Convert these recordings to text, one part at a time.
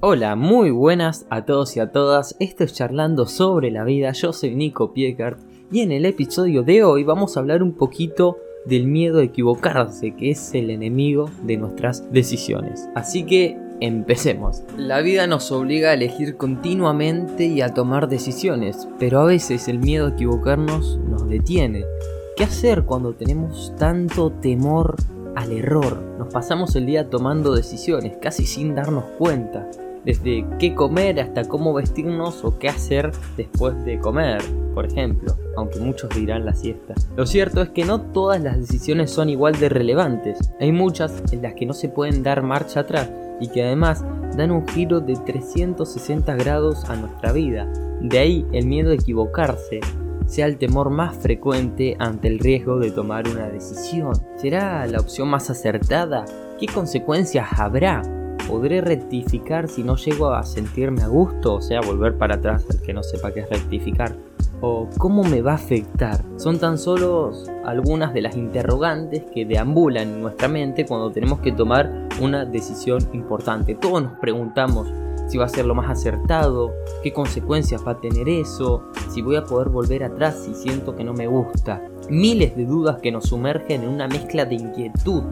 Hola, muy buenas a todos y a todas. Esto es Charlando sobre la vida. Yo soy Nico Piecart y en el episodio de hoy vamos a hablar un poquito del miedo a equivocarse, que es el enemigo de nuestras decisiones. Así que empecemos. La vida nos obliga a elegir continuamente y a tomar decisiones, pero a veces el miedo a equivocarnos nos detiene. ¿Qué hacer cuando tenemos tanto temor al error? Nos pasamos el día tomando decisiones, casi sin darnos cuenta desde qué comer hasta cómo vestirnos o qué hacer después de comer, por ejemplo, aunque muchos dirán la siesta. Lo cierto es que no todas las decisiones son igual de relevantes, hay muchas en las que no se pueden dar marcha atrás y que además dan un giro de 360 grados a nuestra vida. De ahí el miedo a equivocarse, sea el temor más frecuente ante el riesgo de tomar una decisión. ¿Será la opción más acertada? ¿Qué consecuencias habrá? ¿Podré rectificar si no llego a sentirme a gusto? O sea, volver para atrás el que no sepa qué es rectificar. ¿O cómo me va a afectar? Son tan solo algunas de las interrogantes que deambulan en nuestra mente cuando tenemos que tomar una decisión importante. Todos nos preguntamos si va a ser lo más acertado, qué consecuencias va a tener eso, si voy a poder volver atrás si siento que no me gusta. Miles de dudas que nos sumergen en una mezcla de inquietud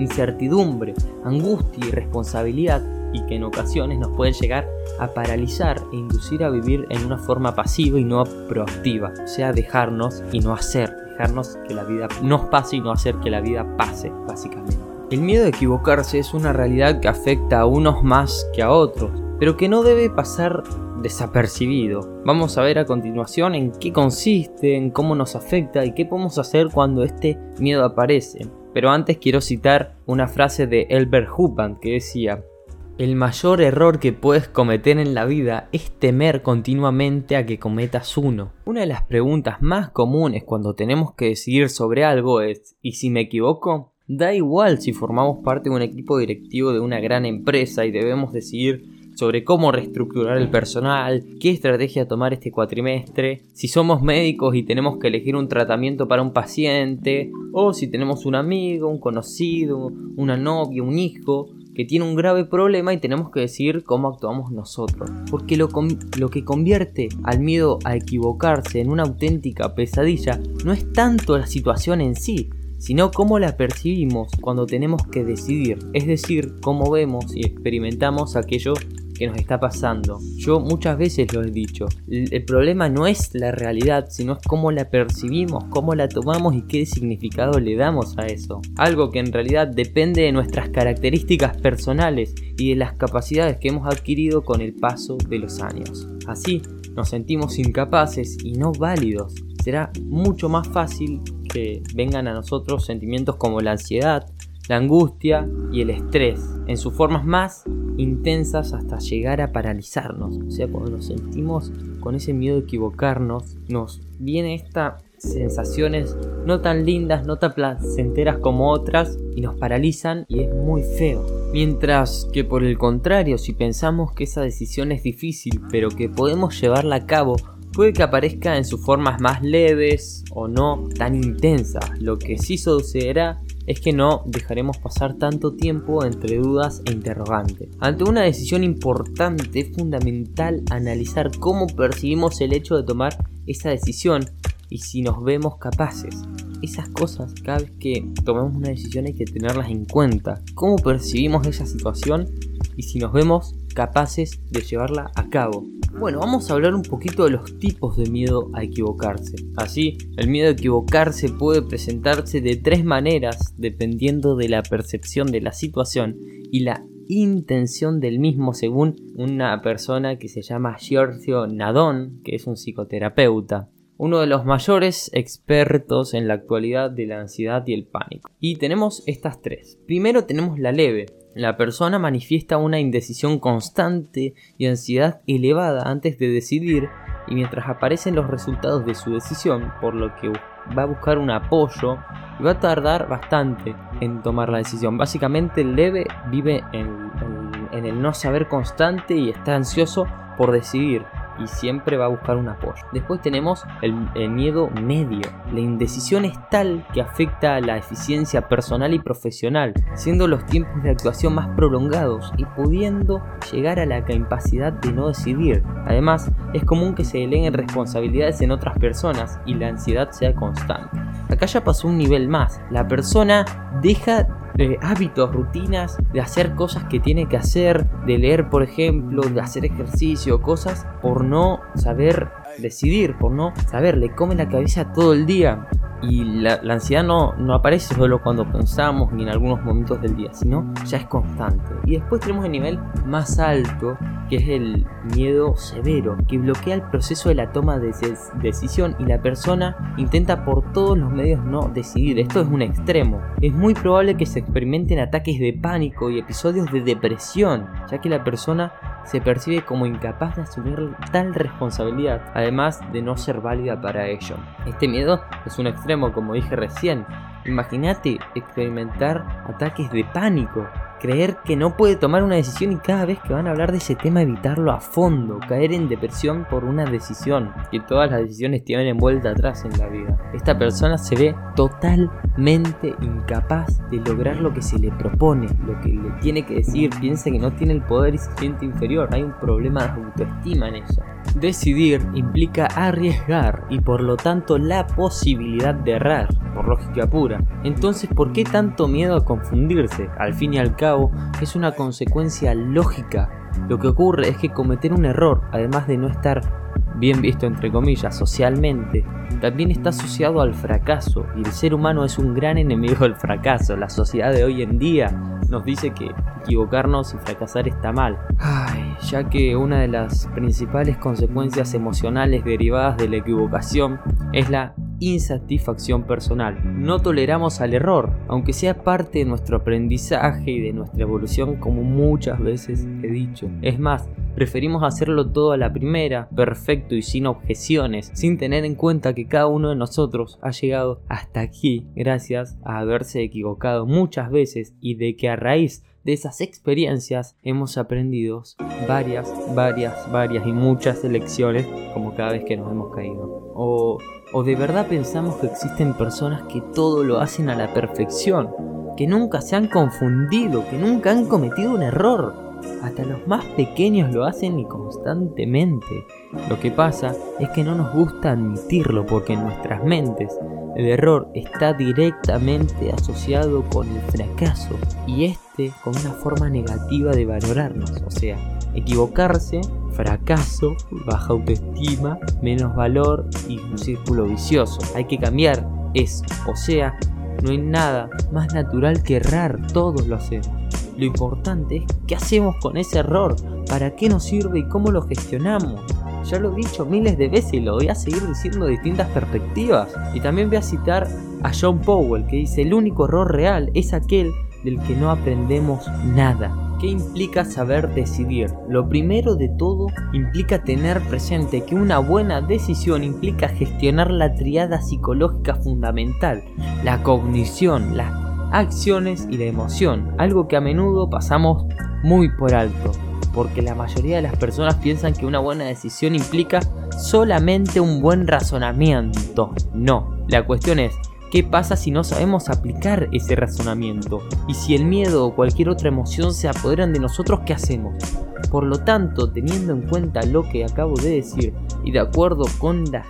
incertidumbre, angustia y responsabilidad y que en ocasiones nos pueden llegar a paralizar e inducir a vivir en una forma pasiva y no proactiva, o sea, dejarnos y no hacer, dejarnos que la vida nos pase y no hacer que la vida pase, básicamente. El miedo a equivocarse es una realidad que afecta a unos más que a otros, pero que no debe pasar desapercibido. Vamos a ver a continuación en qué consiste, en cómo nos afecta y qué podemos hacer cuando este miedo aparece. Pero antes quiero citar una frase de Elbert Hubbard que decía, el mayor error que puedes cometer en la vida es temer continuamente a que cometas uno. Una de las preguntas más comunes cuando tenemos que decidir sobre algo es ¿y si me equivoco? Da igual si formamos parte de un equipo directivo de una gran empresa y debemos decidir sobre cómo reestructurar el personal, qué estrategia tomar este cuatrimestre, si somos médicos y tenemos que elegir un tratamiento para un paciente, o si tenemos un amigo, un conocido, una novia, un hijo que tiene un grave problema y tenemos que decidir cómo actuamos nosotros. Porque lo, lo que convierte al miedo a equivocarse en una auténtica pesadilla no es tanto la situación en sí, sino cómo la percibimos cuando tenemos que decidir, es decir, cómo vemos y experimentamos aquello que nos está pasando. Yo muchas veces lo he dicho, el, problema no es la realidad, sino es cómo la percibimos, cómo la tomamos y qué significado le damos a eso. Algo que en realidad depende de nuestras características personales y de las capacidades que hemos adquirido con el paso de los años. Así, nos sentimos incapaces y no válidos. Será mucho más fácil que vengan a nosotros sentimientos como la ansiedad, la angustia y el estrés en sus formas más intensas hasta llegar a paralizarnos. O sea, cuando nos sentimos con ese miedo de equivocarnos, nos viene estas sensaciones no tan lindas, no tan placenteras como otras y nos paralizan y es muy feo. Mientras que por el contrario, si pensamos que esa decisión es difícil pero que podemos llevarla a cabo, puede que aparezca en sus formas más leves o no tan intensas. Lo que sí sucederá es que no dejaremos pasar tanto tiempo entre dudas e interrogantes. Ante una decisión importante es fundamental analizar cómo percibimos el hecho de tomar esa decisión y si nos vemos capaces. Esas cosas, cada vez que tomamos una decisión hay que tenerlas en cuenta. ¿Cómo percibimos esa situación y si nos vemos capaces de llevarla a cabo? Bueno, vamos a hablar un poquito de los tipos de miedo a equivocarse. Así, el miedo a equivocarse puede presentarse de tres maneras dependiendo de la percepción de la situación y la intención del mismo según una persona que se llama Giorgio Nadón, que es un psicoterapeuta uno de los mayores expertos en la actualidad de la ansiedad y el pánico. Y tenemos estas tres. Primero tenemos la leve, la persona manifiesta una indecisión constante y ansiedad elevada antes de decidir y mientras aparecen los resultados de su decisión, por lo que va a buscar un apoyo y va a tardar bastante en tomar la decisión. Básicamente el leve vive en, el no saber constante y está ansioso por decidir y siempre va a buscar un apoyo. Después tenemos el, miedo medio. La indecisión es tal que afecta a la eficiencia personal y profesional, siendo los tiempos de actuación más prolongados y pudiendo llegar a la capacidad de no decidir. Además, es común que se deleguen responsabilidades en otras personas y la ansiedad sea constante. Acá ya pasó un nivel más. La persona deja de hábitos, rutinas, de hacer cosas que tiene que hacer, de leer, por ejemplo, de hacer ejercicio, cosas por no saber decidir, por no saber, le come la cabeza todo el día. Y la, ansiedad no, no, aparece solo cuando pensamos ni en algunos momentos del día, sino ya es constante. Y después tenemos el nivel más alto, que es el miedo severo, que bloquea el proceso de la toma de decisión y la persona intenta por todos los medios no decidir. Esto es un extremo. Es muy probable que se experimenten ataques de pánico y episodios de depresión, ya que la persona se percibe como incapaz de asumir tal responsabilidad, además de no ser válida para ello. Este miedo es un extremo, como dije recién. Imagínate experimentar ataques de pánico creer que no puede tomar una decisión y cada vez que van a hablar de ese tema evitarlo a fondo, caer en depresión por una decisión, que todas las decisiones tienen vuelta atrás en la vida. Esta persona se ve totalmente incapaz de lograr lo que se le propone, lo que le tiene que decir, piensa que no tiene el poder y se siente inferior, hay un problema de autoestima en eso. Decidir implica arriesgar y por lo tanto la posibilidad de errar, por lógica pura. Entonces, ¿por qué tanto miedo a confundirse? Al fin y al cabo, es una consecuencia lógica. Lo que ocurre es que cometer un error, además de no estar bien visto entre comillas socialmente, también está asociado al fracaso y el ser humano es un gran enemigo del fracaso. La sociedad de hoy en día nos dice que equivocarnos y fracasar está mal. Ya que una de las principales consecuencias emocionales derivadas de la equivocación es la insatisfacción personal. No toleramos al error, aunque sea parte de nuestro aprendizaje y de nuestra evolución como muchas veces he dicho. Es más, Preferimos hacerlo todo a la primera, perfecto y sin objeciones, sin tener en cuenta que cada uno de nosotros ha llegado hasta aquí gracias a haberse equivocado muchas veces y de que a raíz de esas experiencias hemos aprendido varias, varias, varias y muchas lecciones como cada vez que nos hemos caído. O, o de verdad pensamos que existen personas que todo lo hacen a la perfección, que nunca se han confundido, que nunca han cometido un error hasta los más pequeños lo hacen y constantemente. Lo que pasa es que no nos gusta admitirlo porque en nuestras mentes el error está directamente asociado con el fracaso y este con una forma negativa de valorarnos. O sea, equivocarse, fracaso, baja autoestima, menos valor y un círculo vicioso. Hay que cambiar eso. O sea, no hay nada más natural que errar, todos lo hacemos. Lo importante es qué hacemos con ese error, para qué nos sirve y cómo lo gestionamos. Ya lo he dicho miles de veces y lo voy a seguir diciendo de distintas perspectivas. Y también voy a citar a John Powell que dice el único error real es aquel del que no aprendemos nada. ¿Qué implica saber decidir? Lo primero de todo implica tener presente que una buena decisión implica gestionar la triada psicológica fundamental, la cognición, la acciones y la emoción, algo que a menudo pasamos muy por alto, porque la mayoría de las personas piensan que una buena decisión implica solamente un buen razonamiento. No, la cuestión es, ¿qué pasa si no sabemos aplicar ese razonamiento? Y si el miedo o cualquier otra emoción se apoderan de nosotros, ¿qué hacemos? Por lo tanto, teniendo en cuenta lo que acabo de decir y de acuerdo con las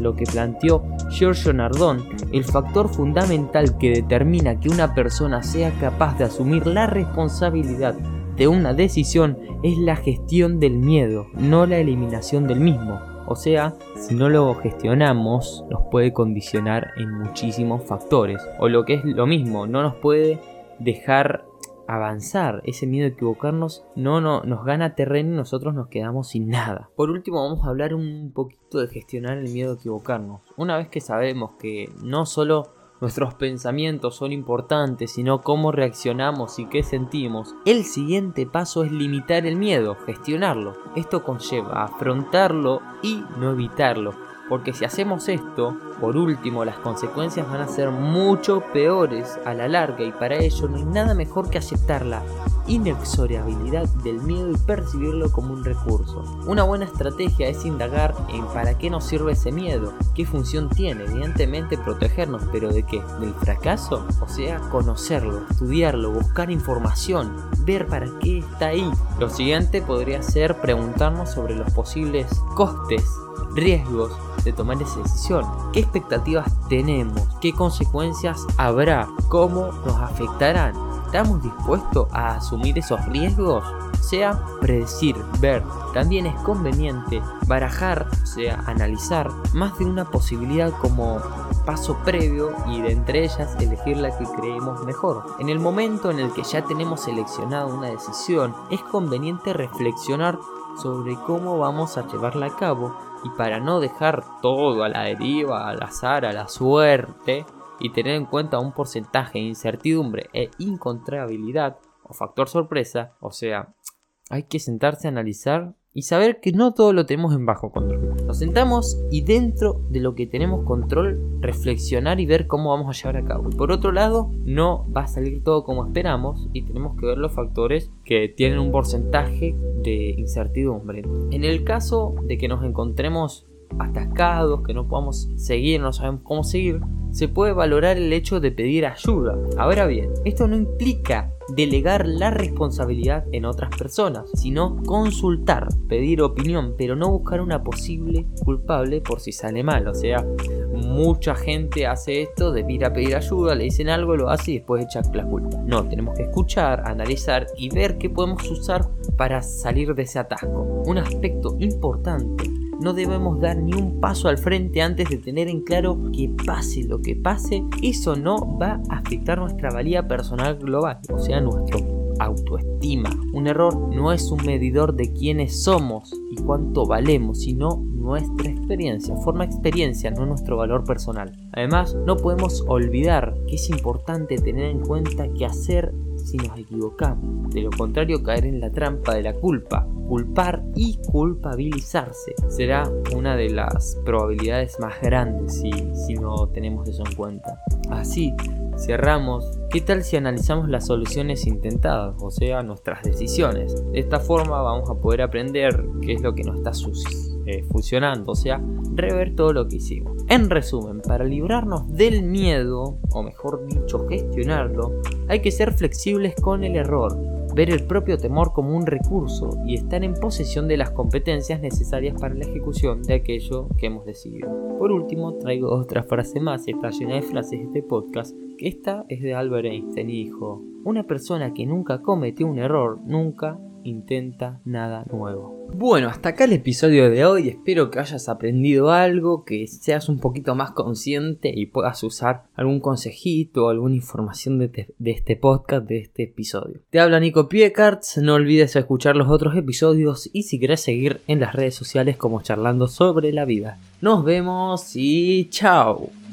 lo que planteó Giorgio Nardone, el factor fundamental que determina que una persona sea capaz de asumir la responsabilidad de una decisión es la gestión del miedo, no la eliminación del mismo. O sea, si no lo gestionamos, nos puede condicionar en muchísimos factores. O lo que es lo mismo, no nos puede dejar avanzar, ese miedo a equivocarnos no, no nos gana terreno y nosotros nos quedamos sin nada. Por último vamos a hablar un poquito de gestionar el miedo a equivocarnos. Una vez que sabemos que no solo nuestros pensamientos son importantes, sino cómo reaccionamos y qué sentimos, el siguiente paso es limitar el miedo, gestionarlo. Esto conlleva afrontarlo y no evitarlo porque si hacemos esto, por último, las consecuencias van a ser mucho peores a la larga y para ello no hay nada mejor que aceptarla inexorabilidad del miedo y percibirlo como un recurso. Una buena estrategia es indagar en para qué nos sirve ese miedo, qué función tiene, evidentemente protegernos, pero ¿de qué? ¿Del fracaso? O sea, conocerlo, estudiarlo, buscar información, ver para qué está ahí. Lo siguiente podría ser preguntarnos sobre los posibles costes, riesgos de tomar esa decisión. ¿Qué expectativas tenemos? ¿Qué consecuencias habrá? ¿Cómo nos afectarán? ¿Estamos dispuestos a asumir esos riesgos? Sea, predecir, ver. También es conveniente barajar, sea, analizar más de una posibilidad como paso previo y de entre ellas elegir la que creemos mejor. En el momento en el que ya tenemos seleccionado una decisión, es conveniente reflexionar sobre cómo vamos a llevarla a cabo y para no dejar todo a la deriva, al azar, a la suerte y tener en cuenta un porcentaje de incertidumbre e incontrabilidad o factor sorpresa, o sea, hay que sentarse a analizar y saber que no todo lo tenemos en bajo control. Nos sentamos y dentro de lo que tenemos control, reflexionar y ver cómo vamos a llevar a cabo. Y por otro lado, no va a salir todo como esperamos y tenemos que ver los factores que tienen un porcentaje de incertidumbre. En el caso de que nos encontremos atascados, que no podamos seguir, no sabemos cómo seguir, se puede valorar el hecho de pedir ayuda. Ahora bien, esto no implica delegar la responsabilidad en otras personas, sino consultar, pedir opinión, pero no buscar una posible culpable por si sale mal. O sea, mucha gente hace esto de ir a pedir ayuda, le dicen algo, lo hace y después echa la culpa. No, tenemos que escuchar, analizar y ver qué podemos usar para salir de ese atasco. Un aspecto importante no debemos dar ni un paso al frente antes de tener en claro que pase lo que pase, eso no va a afectar nuestra valía personal global, o sea, nuestro autoestima. Un error no es un medidor de quiénes somos y cuánto valemos, sino nuestra experiencia, forma experiencia, no nuestro valor personal. Además, no podemos olvidar que es importante tener en cuenta que hacer si nos equivocamos. De lo contrario, caer en la trampa de la culpa. Culpar y culpabilizarse será una de las probabilidades más grandes si, si no tenemos eso en cuenta. Así, cerramos. ¿Qué tal si analizamos las soluciones intentadas, o sea, nuestras decisiones? De esta forma vamos a poder aprender qué es lo que no está sucio eh, funcionando, o sea, rever todo lo que hicimos. En resumen, para librarnos del miedo, o mejor dicho, gestionarlo, hay que ser flexibles con el error, ver el propio temor como un recurso y estar en posesión de las competencias necesarias para la ejecución de aquello que hemos decidido. Por último, traigo otra frase más, está llena de frases este podcast, que esta es de Albert Einstein y dijo, una persona que nunca cometió un error, nunca intenta nada nuevo. Bueno, hasta acá el episodio de hoy. Espero que hayas aprendido algo, que seas un poquito más consciente y puedas usar algún consejito o alguna información de, este podcast, de este episodio. Te habla Nico Piecarts. No olvides escuchar los otros episodios y si querés seguir en las redes sociales como charlando sobre la vida. Nos vemos y chao.